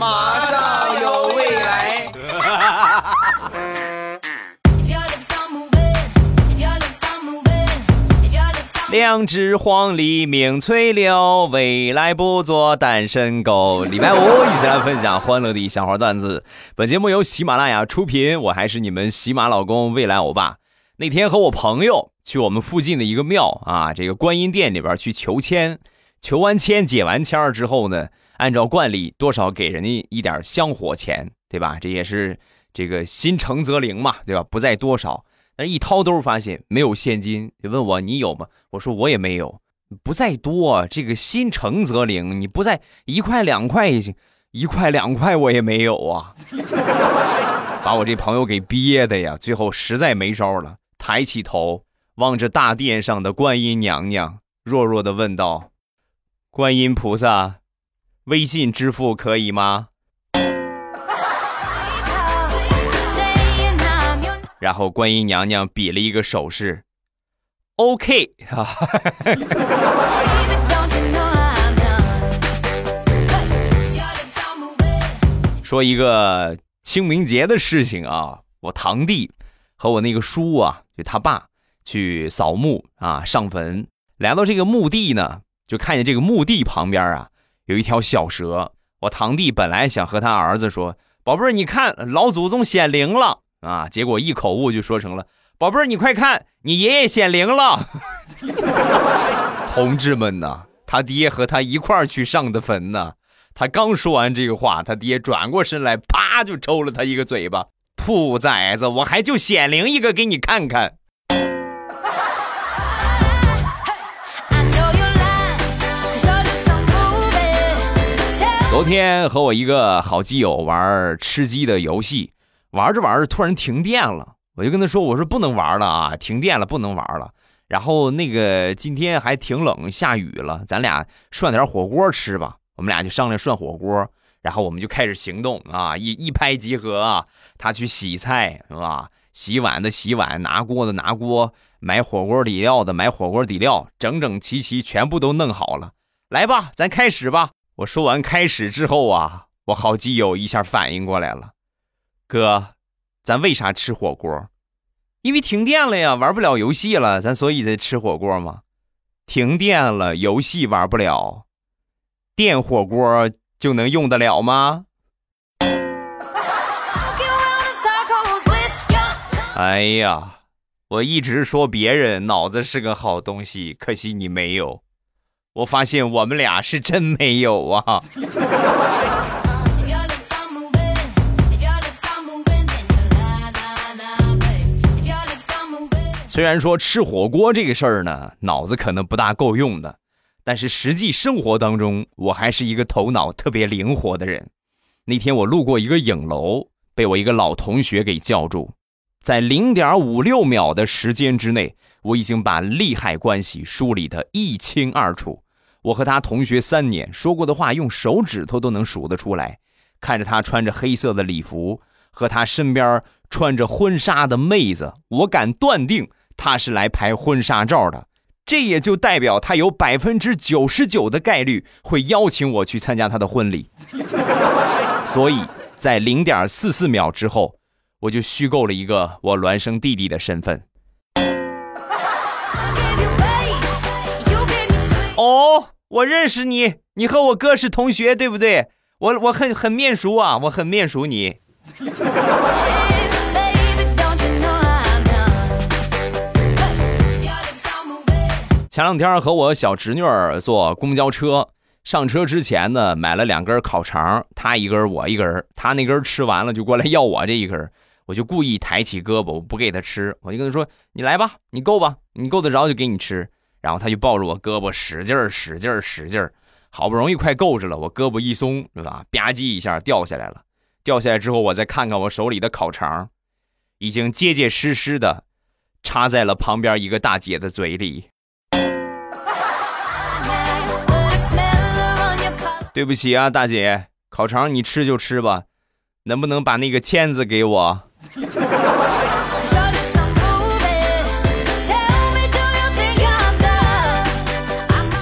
马上有未来。两只黄鹂鸣翠柳，未来不做单身狗。礼拜五一起来分享欢乐的小花段子。本节目由喜马拉雅出品，我还是你们喜马老公未来欧巴。那天和我朋友去我们附近的一个庙啊，这个观音殿里边去求签，求完签解完签之后呢，按照惯例多少给人家一点香火钱，对吧？这也是这个心诚则灵嘛，对吧？不在多少。但是一掏兜发现没有现金，就问我你有吗？我说我也没有，不在多，这个心诚则灵，你不在一块两块也行，一块两块我也没有啊，把我这朋友给憋的呀，最后实在没招了，抬起头望着大殿上的观音娘娘，弱弱的问道：“观音菩萨，微信支付可以吗？”然后观音娘娘比了一个手势，OK 啊。说一个清明节的事情啊，我堂弟和我那个叔啊，就他爸去扫墓啊，上坟。来到这个墓地呢，就看见这个墓地旁边啊，有一条小蛇。我堂弟本来想和他儿子说：“宝贝儿，你看老祖宗显灵了。”啊！结果一口误就说成了“宝贝儿，你快看，你爷爷显灵了。”同志们呐，他爹和他一块儿去上的坟呢。他刚说完这个话，他爹转过身来，啪就抽了他一个嘴巴。兔崽子，我还就显灵一个给你看看。昨天和我一个好基友玩吃鸡的游戏。玩着玩着，突然停电了，我就跟他说：“我说不能玩了啊，停电了，不能玩了。”然后那个今天还挺冷，下雨了，咱俩涮点火锅吃吧。我们俩就商量涮火锅，然后我们就开始行动啊，一一拍即合啊。他去洗菜是吧？洗碗的洗碗，拿锅的拿锅，买火锅底料的买火锅底料，整整齐齐全部都弄好了。来吧，咱开始吧。我说完开始之后啊，我好基友一下反应过来了。哥，咱为啥吃火锅？因为停电了呀，玩不了游戏了，咱所以才吃火锅嘛。停电了，游戏玩不了，电火锅就能用得了吗？哎呀，我一直说别人脑子是个好东西，可惜你没有。我发现我们俩是真没有啊。虽然说吃火锅这个事儿呢，脑子可能不大够用的，但是实际生活当中，我还是一个头脑特别灵活的人。那天我路过一个影楼，被我一个老同学给叫住，在零点五六秒的时间之内，我已经把利害关系梳理得一清二楚。我和他同学三年，说过的话用手指头都能数得出来。看着他穿着黑色的礼服，和他身边穿着婚纱的妹子，我敢断定。他是来拍婚纱照的，这也就代表他有百分之九十九的概率会邀请我去参加他的婚礼。所以在零点四四秒之后，我就虚构了一个我孪生弟弟的身份。我认识你，你和我哥是同学，对不对？我我很很面熟啊，我很面熟你。前两天和我小侄女儿坐公交车，上车之前呢，买了两根烤肠，她一根，我一根。她那根吃完了，就过来要我这一根，我就故意抬起胳膊，我不给她吃，我就跟她说：“你来吧，你够吧，你够得着就给你吃。”然后他就抱着我胳膊使劲儿、使劲儿、使劲儿，好不容易快够着了，我胳膊一松，对吧？吧唧一下掉下来了。掉下来之后，我再看看我手里的烤肠，已经结结实实的插在了旁边一个大姐的嘴里。对不起啊，大姐，烤肠你吃就吃吧，能不能把那个签子给我？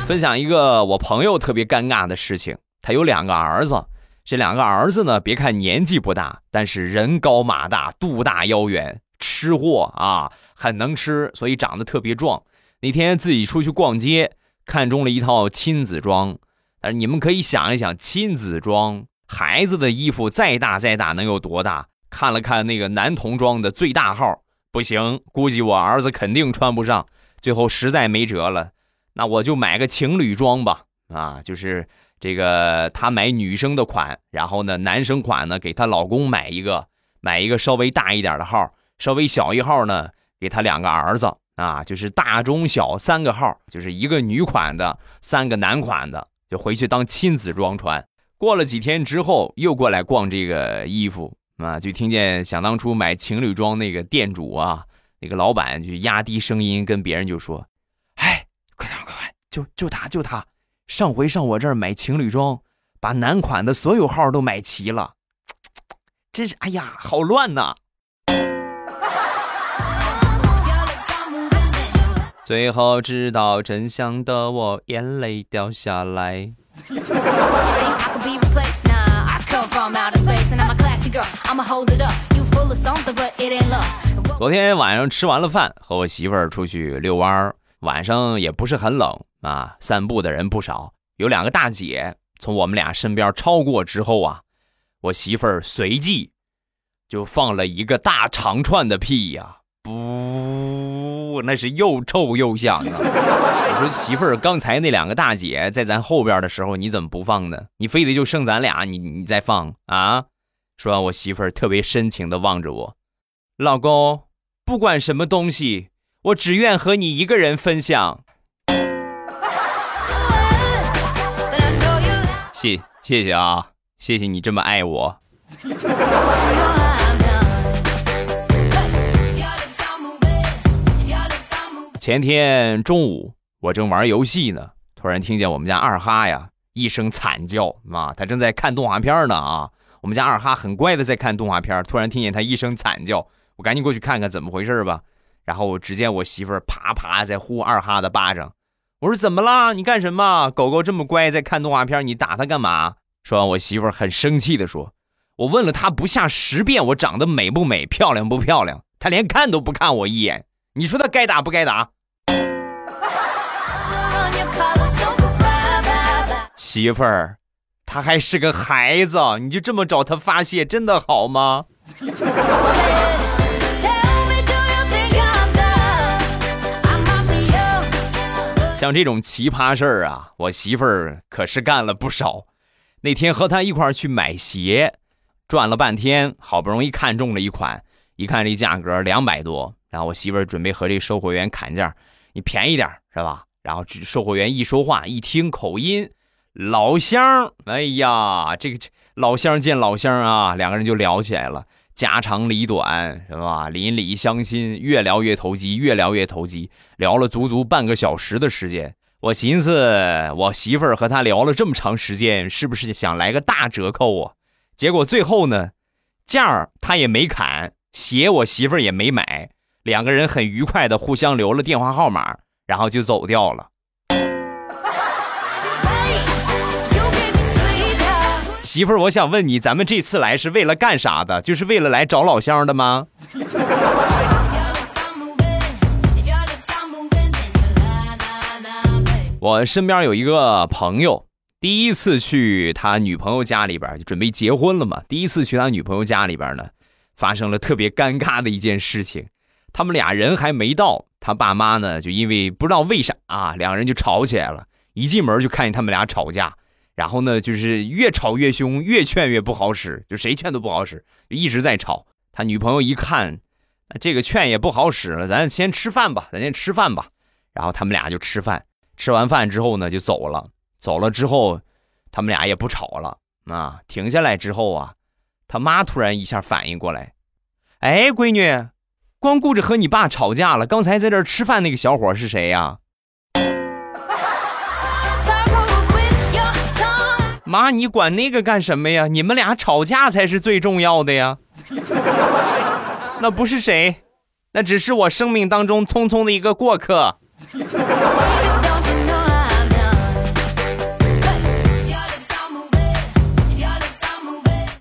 分享一个我朋友特别尴尬的事情，他有两个儿子，这两个儿子呢，别看年纪不大，但是人高马大，肚大腰圆，吃货啊，很能吃，所以长得特别壮。那天自己出去逛街，看中了一套亲子装。但是你们可以想一想，亲子装，孩子的衣服再大再大能有多大？看了看那个男童装的最大号，不行，估计我儿子肯定穿不上。最后实在没辙了，那我就买个情侣装吧。啊，就是。这个她买女生的款，然后呢，男生款呢给她老公买一个，买一个稍微大一点的号，稍微小一号呢给她两个儿子啊，就是大中小三个号，就是一个女款的，三个男款的，就回去当亲子装穿。过了几天之后，又过来逛这个衣服啊，就听见想当初买情侣装那个店主啊，那个老板就压低声音跟别人就说：“，就就他就他。”上回上我这儿买情侣装，把男款的所有号都买齐了，真是哎呀，好乱呐！最后知道真相的我，眼泪掉下来。昨天晚上吃完了饭，和我媳妇儿出去遛弯儿。晚上也不是很冷啊，散步的人不少。有两个大姐从我们俩身边超过之后啊，我媳妇儿随即就放了一个大长串的屁呀，不，那是又臭又响啊！我说媳妇儿，刚才那两个大姐在咱后边的时候，你怎么不放呢？你非得就剩咱俩，你你再放啊？说完，我媳妇儿特别深情的望着我，老公，不管什么东西。我只愿和你一个人分享。谢谢谢啊，谢谢你这么爱我。前天中午，我正玩游戏呢，突然听见我们家二哈呀一声惨叫啊，他正在看动画片呢啊。我们家二哈很乖的在看动画片，突然听见他一声惨叫，我赶紧过去看看怎么回事吧。然后只见我媳妇儿啪啪在呼二哈的巴掌，我说怎么啦？你干什么？狗狗这么乖，在看动画片，你打它干嘛？说完，我媳妇儿很生气的说：“我问了他不下十遍，我长得美不美，漂亮不漂亮，他连看都不看我一眼。你说他该打不该打？” 媳妇儿，他还是个孩子，你就这么找他发泄，真的好吗？像这种奇葩事儿啊，我媳妇儿可是干了不少。那天和她一块儿去买鞋，转了半天，好不容易看中了一款，一看这价格两百多，然后我媳妇儿准备和这售货员砍价，你便宜点是吧？然后售货员一说话，一听口音，老乡，哎呀，这个老乡见老乡啊，两个人就聊起来了。家长里短是吧？邻里乡亲，越聊越投机，越聊越投机，聊了足足半个小时的时间。我寻思，我媳妇儿和他聊了这么长时间，是不是想来个大折扣啊？结果最后呢，价儿他也没砍，鞋我媳妇儿也没买，两个人很愉快的互相留了电话号码，然后就走掉了。媳妇儿，我想问你，咱们这次来是为了干啥的？就是为了来找老乡的吗？我身边有一个朋友，第一次去他女朋友家里边，就准备结婚了嘛。第一次去他女朋友家里边呢，发生了特别尴尬的一件事情。他们俩人还没到，他爸妈呢，就因为不知道为啥啊，两人就吵起来了。一进门就看见他们俩吵架。然后呢，就是越吵越凶，越劝越不好使，就谁劝都不好使，就一直在吵。他女朋友一看，这个劝也不好使了，咱先吃饭吧，咱先吃饭吧。然后他们俩就吃饭，吃完饭之后呢，就走了。走了之后，他们俩也不吵了啊。停下来之后啊，他妈突然一下反应过来，哎，闺女，光顾着和你爸吵架了，刚才在这吃饭那个小伙是谁呀？妈，你管那个干什么呀？你们俩吵架才是最重要的呀。那不是谁，那只是我生命当中匆匆的一个过客。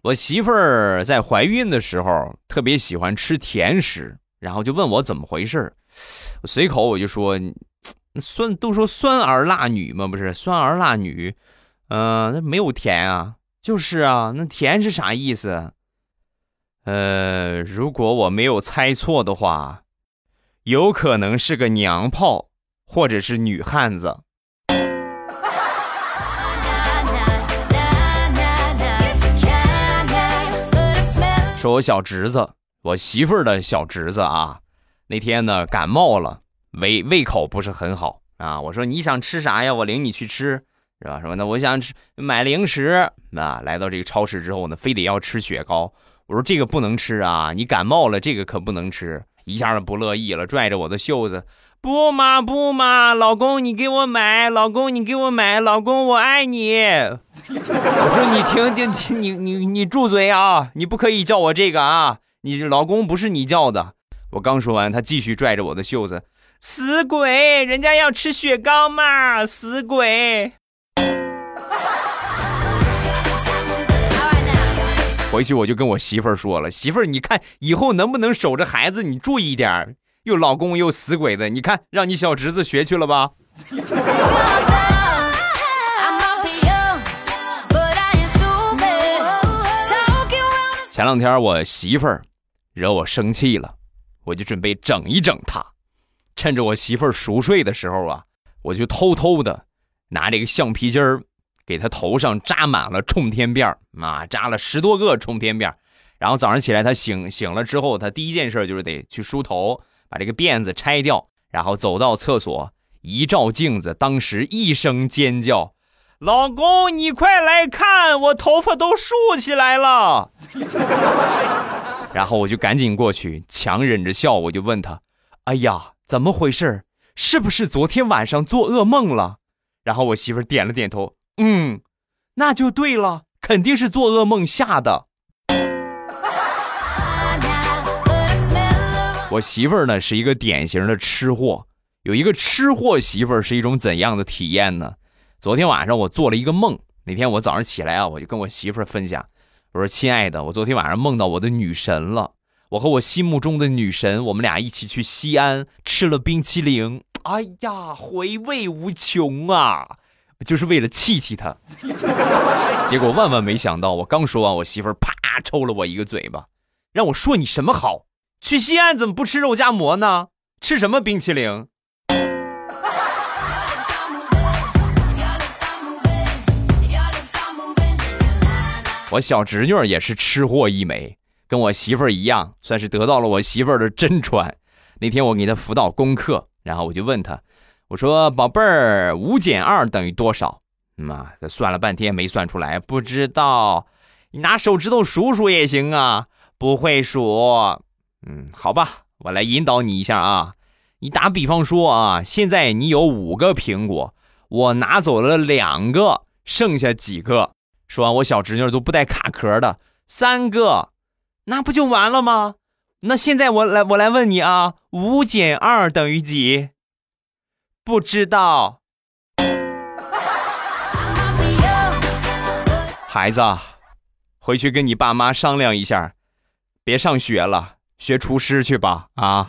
我媳妇儿在怀孕的时候特别喜欢吃甜食，然后就问我怎么回事随口我就说，酸都说酸儿辣女嘛，不是酸儿辣女，嗯，那没有甜啊，就是啊，那甜是啥意思？呃，如果我没有猜错的话，有可能是个娘炮，或者是女汉子。说我小侄子，我媳妇儿的小侄子啊，那天呢感冒了，胃胃口不是很好啊。我说你想吃啥呀？我领你去吃，是吧？什么那我想吃买零食啊。来到这个超市之后呢，非得要吃雪糕。我说这个不能吃啊，你感冒了，这个可不能吃。一下子不乐意了，拽着我的袖子，不嘛不嘛，老公你给我买，老公你给我买，老公我爱你。我说你停停停，你你你住嘴啊！你不可以叫我这个啊！你老公不是你叫的。我刚说完，他继续拽着我的袖子，死鬼，人家要吃雪糕嘛，死鬼。回去我就跟我媳妇儿说了，媳妇儿，你看以后能不能守着孩子，你注意点又老公又死鬼的，你看让你小侄子学去了吧。前两天我媳妇儿惹我生气了，我就准备整一整她。趁着我媳妇儿熟睡的时候啊，我就偷偷的拿这个橡皮筋儿给他头上扎满了冲天辫儿啊，扎了十多个冲天辫儿。然后早上起来，他醒醒了之后，他第一件事就是得去梳头，把这个辫子拆掉，然后走到厕所一照镜子，当时一声尖叫。老公，你快来看，我头发都竖起来了。然后我就赶紧过去，强忍着笑，我就问他：“哎呀，怎么回事？是不是昨天晚上做噩梦了？”然后我媳妇点了点头：“嗯，那就对了，肯定是做噩梦吓的。”我媳妇儿呢是一个典型的吃货，有一个吃货媳妇儿是一种怎样的体验呢？昨天晚上我做了一个梦。那天我早上起来啊，我就跟我媳妇儿分享，我说：“亲爱的，我昨天晚上梦到我的女神了。我和我心目中的女神，我们俩一起去西安吃了冰淇淋。哎呀，回味无穷啊！就是为了气气他。结果万万没想到，我刚说完，我媳妇儿啪抽了我一个嘴巴，让我说你什么好？去西安怎么不吃肉夹馍呢？吃什么冰淇淋？”我小侄女也是吃货一枚，跟我媳妇儿一样，算是得到了我媳妇儿的真传。那天我给她辅导功课，然后我就问他，我说：“宝贝儿，五减二等于多少？”妈，她算了半天没算出来，不知道。你拿手指头数数也行啊，不会数。嗯，好吧，我来引导你一下啊。你打比方说啊，现在你有五个苹果，我拿走了两个，剩下几个？说完，我小侄女都不带卡壳的，三个，那不就完了吗？那现在我来，我来问你啊，五减二等于几？不知道。孩子，回去跟你爸妈商量一下，别上学了，学厨师去吧，啊。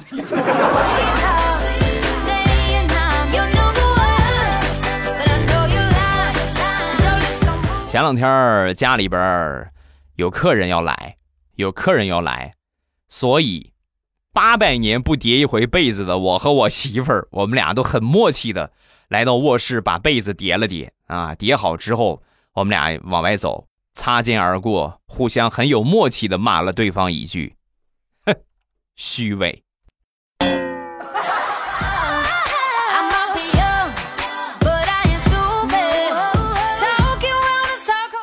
前两天家里边有客人要来，有客人要来，所以八百年不叠一回被子的我和我媳妇儿，我们俩都很默契的来到卧室，把被子叠了叠啊，叠好之后，我们俩往外走，擦肩而过，互相很有默契的骂了对方一句：“哼，虚伪。”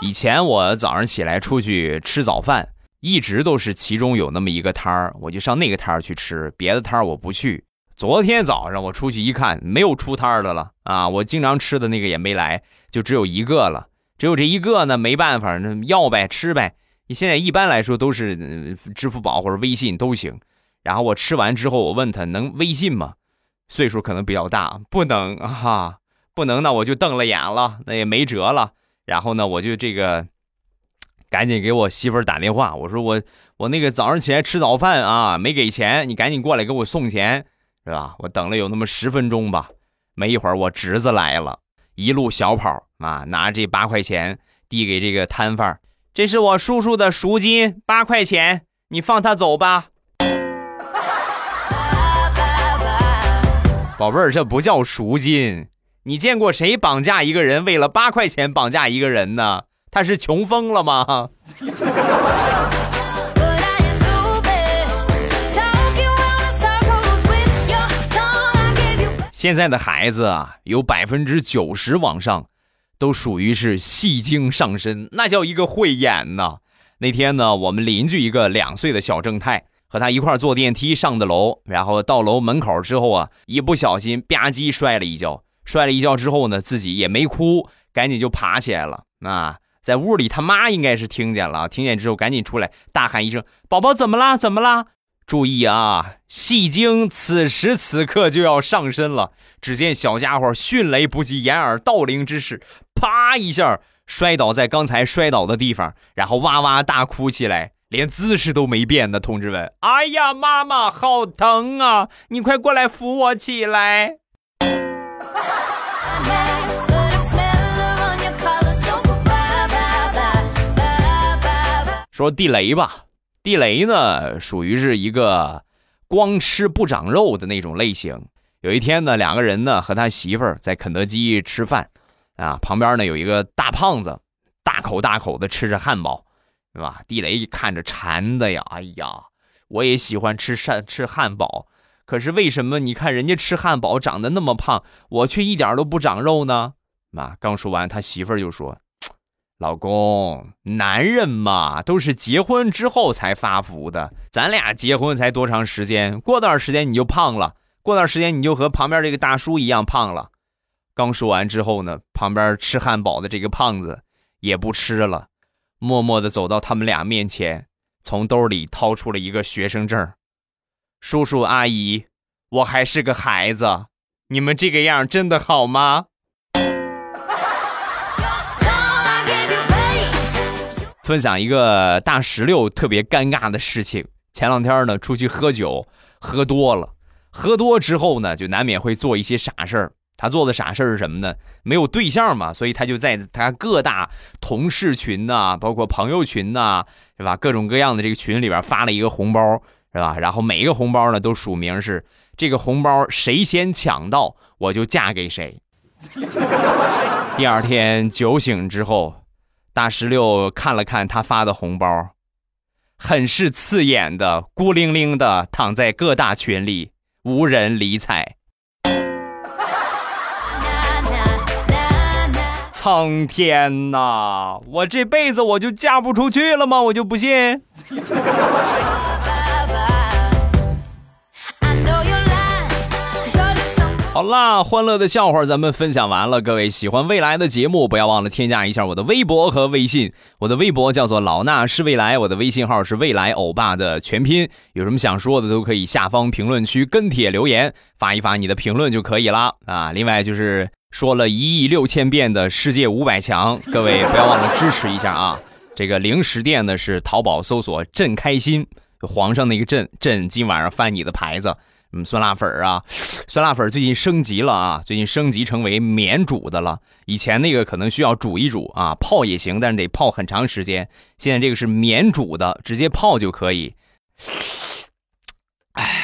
以前我早上起来出去吃早饭，一直都是其中有那么一个摊儿，我就上那个摊儿去吃，别的摊儿我不去。昨天早上我出去一看，没有出摊儿的了啊！我经常吃的那个也没来，就只有一个了。只有这一个呢，没办法，那要呗，吃呗。你现在一般来说都是支付宝或者微信都行。然后我吃完之后，我问他能微信吗？岁数可能比较大，不能啊，不能，那我就瞪了眼了，那也没辙了。然后呢，我就这个赶紧给我媳妇儿打电话，我说我我那个早上起来吃早饭啊，没给钱，你赶紧过来给我送钱，是吧？我等了有那么十分钟吧，没一会儿我侄子来了，一路小跑啊，拿这八块钱递给这个摊贩这是我叔叔的赎金，八块钱，你放他走吧。宝贝儿，这不叫赎金，你见过谁绑架一个人为了八块钱绑架一个人呢？他是穷疯了吗？现在的孩子啊，有百分之九十往上，都属于是戏精上身，那叫一个会演呐。那天呢，我们邻居一个两岁的小正太，和他一块坐电梯上的楼，然后到楼门口之后啊，一不小心吧唧摔了一跤，摔了一跤之后呢，自己也没哭，赶紧就爬起来了啊。在屋里，他妈应该是听见了，听见之后赶紧出来大喊一声：“宝宝怎么啦？怎么啦？”注意啊，戏精此时此刻就要上身了。只见小家伙迅雷不及掩耳盗铃之势，啪一下摔倒在刚才摔倒的地方，然后哇哇大哭起来，连姿势都没变的。同志们，哎呀，妈妈好疼啊！你快过来扶我起来。说地雷吧，地雷呢属于是一个光吃不长肉的那种类型。有一天呢，两个人呢和他媳妇儿在肯德基吃饭，啊，旁边呢有一个大胖子，大口大口的吃着汉堡，是吧？地雷看着馋的呀，哎呀，我也喜欢吃汉吃汉堡，可是为什么你看人家吃汉堡长得那么胖，我却一点都不长肉呢？啊，刚说完，他媳妇儿就说。老公，男人嘛，都是结婚之后才发福的。咱俩结婚才多长时间？过段时间你就胖了，过段时间你就和旁边这个大叔一样胖了。刚说完之后呢，旁边吃汉堡的这个胖子也不吃了，默默的走到他们俩面前，从兜里掏出了一个学生证。叔叔阿姨，我还是个孩子，你们这个样真的好吗？分享一个大石榴特别尴尬的事情。前两天呢，出去喝酒，喝多了，喝多之后呢，就难免会做一些傻事儿。他做的傻事儿是什么呢？没有对象嘛，所以他就在他各大同事群呐，包括朋友群呐，是吧？各种各样的这个群里边发了一个红包，是吧？然后每一个红包呢，都署名是这个红包谁先抢到，我就嫁给谁。第二天酒醒之后。大石榴看了看他发的红包，很是刺眼的，孤零零的躺在各大群里，无人理睬。苍天呐，我这辈子我就嫁不出去了吗？我就不信。好啦，欢乐的笑话咱们分享完了。各位喜欢未来的节目，不要忘了添加一下我的微博和微信。我的微博叫做老衲是未来，我的微信号是未来欧巴的全拼。有什么想说的，都可以下方评论区跟帖留言，发一发你的评论就可以了啊。另外就是说了一亿六千遍的世界五百强，各位不要忘了支持一下啊。这个零食店呢是淘宝搜索“朕开心”，皇上那个朕，朕今晚上翻你的牌子。嗯，酸辣粉啊，酸辣粉最近升级了啊，最近升级成为免煮的了。以前那个可能需要煮一煮啊，泡也行，但是得泡很长时间。现在这个是免煮的，直接泡就可以。哎，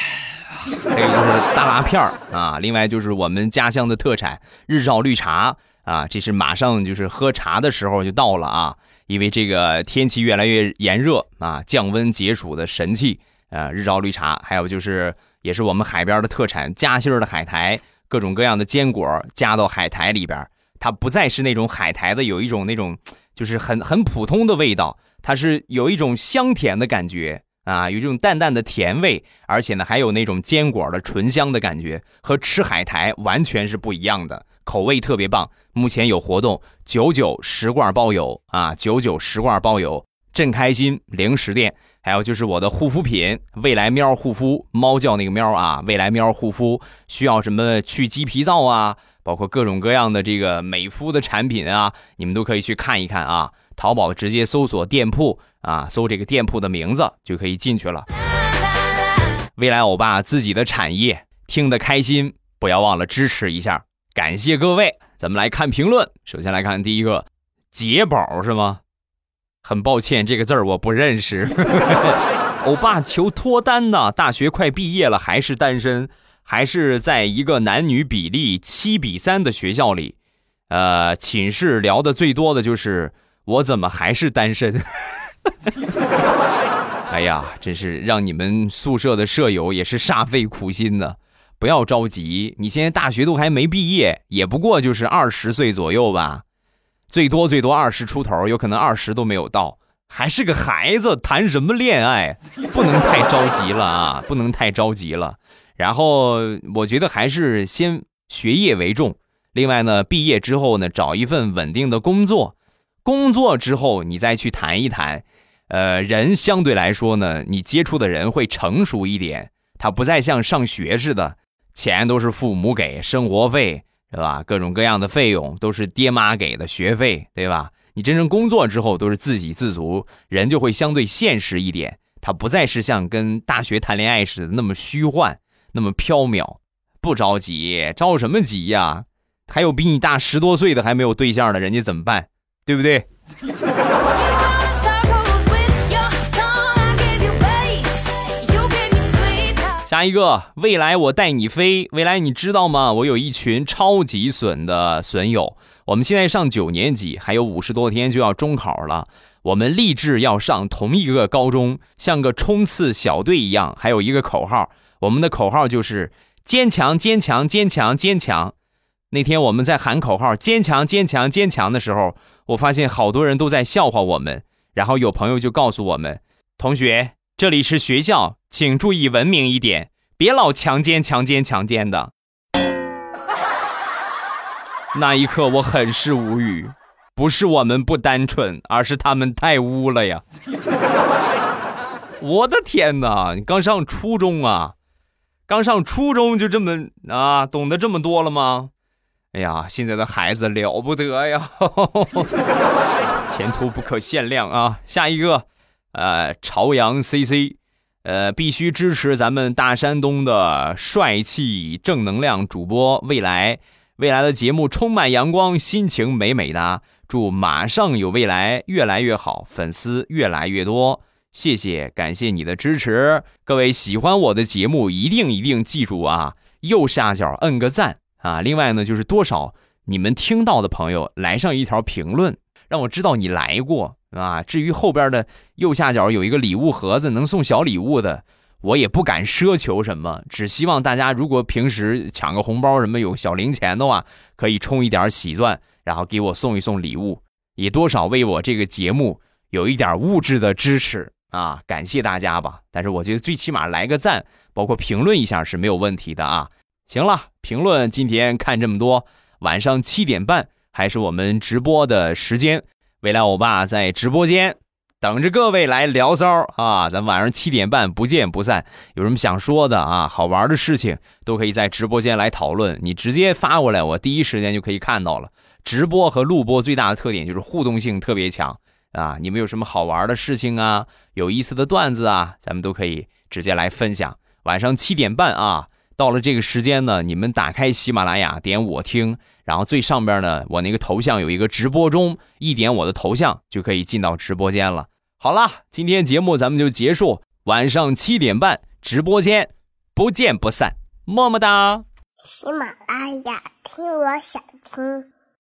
还有就是大辣片儿啊，另外就是我们家乡的特产日照绿茶啊，这是马上就是喝茶的时候就到了啊，因为这个天气越来越炎热啊，降温解暑的神器啊，日照绿茶，还有就是。也是我们海边的特产，夹心儿的海苔，各种各样的坚果夹到海苔里边，它不再是那种海苔的有一种那种就是很很普通的味道，它是有一种香甜的感觉啊，有这种淡淡的甜味，而且呢还有那种坚果的醇香的感觉，和吃海苔完全是不一样的，口味特别棒。目前有活动，九九十罐包邮啊，九九十罐包邮，真开心零食店。还有就是我的护肤品，未来喵护肤，猫叫那个喵啊，未来喵护肤需要什么去鸡皮皂啊，包括各种各样的这个美肤的产品啊，你们都可以去看一看啊。淘宝直接搜索店铺啊，搜这个店铺的名字就可以进去了。未来欧巴自己的产业，听得开心，不要忘了支持一下，感谢各位。咱们来看评论，首先来看第一个，杰宝是吗？很抱歉，这个字儿我不认识。欧巴求脱单呢，大学快毕业了还是单身，还是在一个男女比例七比三的学校里，呃，寝室聊的最多的就是我怎么还是单身。哎呀，真是让你们宿舍的舍友也是煞费苦心呢。不要着急，你现在大学都还没毕业，也不过就是二十岁左右吧，最多最多二十出头，有可能二十都没有到，还是个孩子，谈什么恋爱？不能太着急了啊，不能太着急了。然后我觉得还是先学业为重。另外呢，毕业之后呢，找一份稳定的工作，工作之后你再去谈一谈。呃，人相对来说呢，你接触的人会成熟一点，他不再像上学似的。钱都是父母给，生活费对吧？各种各样的费用都是爹妈给的学费，对吧？你真正工作之后都是自给自足，人就会相对现实一点。他不再是像跟大学谈恋爱似的那么虚幻，那么飘渺。不着急，着什么急呀？还有比你大十多岁的还没有对象的，人家怎么办？对不对？下一个，未来我带你飞。未来你知道吗？我有一群超级损的损友。我们现在上九年级，还有五十多天就要中考了。我们立志要上同一个高中，像个冲刺小队一样。还有一个口号，我们的口号就是坚强，坚强，坚强，坚强。那天我们在喊口号“坚强，坚强，坚强”的时候，我发现好多人都在笑话我们。然后有朋友就告诉我们：“同学，这里是学校。”请注意文明一点，别老强奸、强奸、强奸的。那一刻我很是无语，不是我们不单纯，而是他们太污了呀！我的天哪，你刚上初中啊？刚上初中就这么啊，懂得这么多了吗？哎呀，现在的孩子了不得呀，前途不可限量啊！下一个，呃，朝阳 CC。呃，必须支持咱们大山东的帅气正能量主播未来，未来的节目充满阳光，心情美美的。祝马上有未来越来越好，粉丝越来越多。谢谢，感谢你的支持。各位喜欢我的节目，一定一定记住啊，右下角摁个赞啊。另外呢，就是多少你们听到的朋友来上一条评论，让我知道你来过。啊，至于后边的右下角有一个礼物盒子，能送小礼物的，我也不敢奢求什么，只希望大家如果平时抢个红包什么有小零钱的话，可以充一点喜钻，然后给我送一送礼物，也多少为我这个节目有一点物质的支持啊，感谢大家吧。但是我觉得最起码来个赞，包括评论一下是没有问题的啊。行了，评论今天看这么多，晚上七点半还是我们直播的时间。未来欧巴在直播间等着各位来聊骚啊！咱晚上七点半不见不散。有什么想说的啊？好玩的事情都可以在直播间来讨论。你直接发过来，我第一时间就可以看到了。直播和录播最大的特点就是互动性特别强啊！你们有什么好玩的事情啊？有意思的段子啊？咱们都可以直接来分享。晚上七点半啊，到了这个时间呢，你们打开喜马拉雅，点我听。然后最上边呢，我那个头像有一个直播中，一点我的头像就可以进到直播间了。好啦，今天节目咱们就结束，晚上七点半直播间不见不散，么么哒。喜马拉雅听，我想听。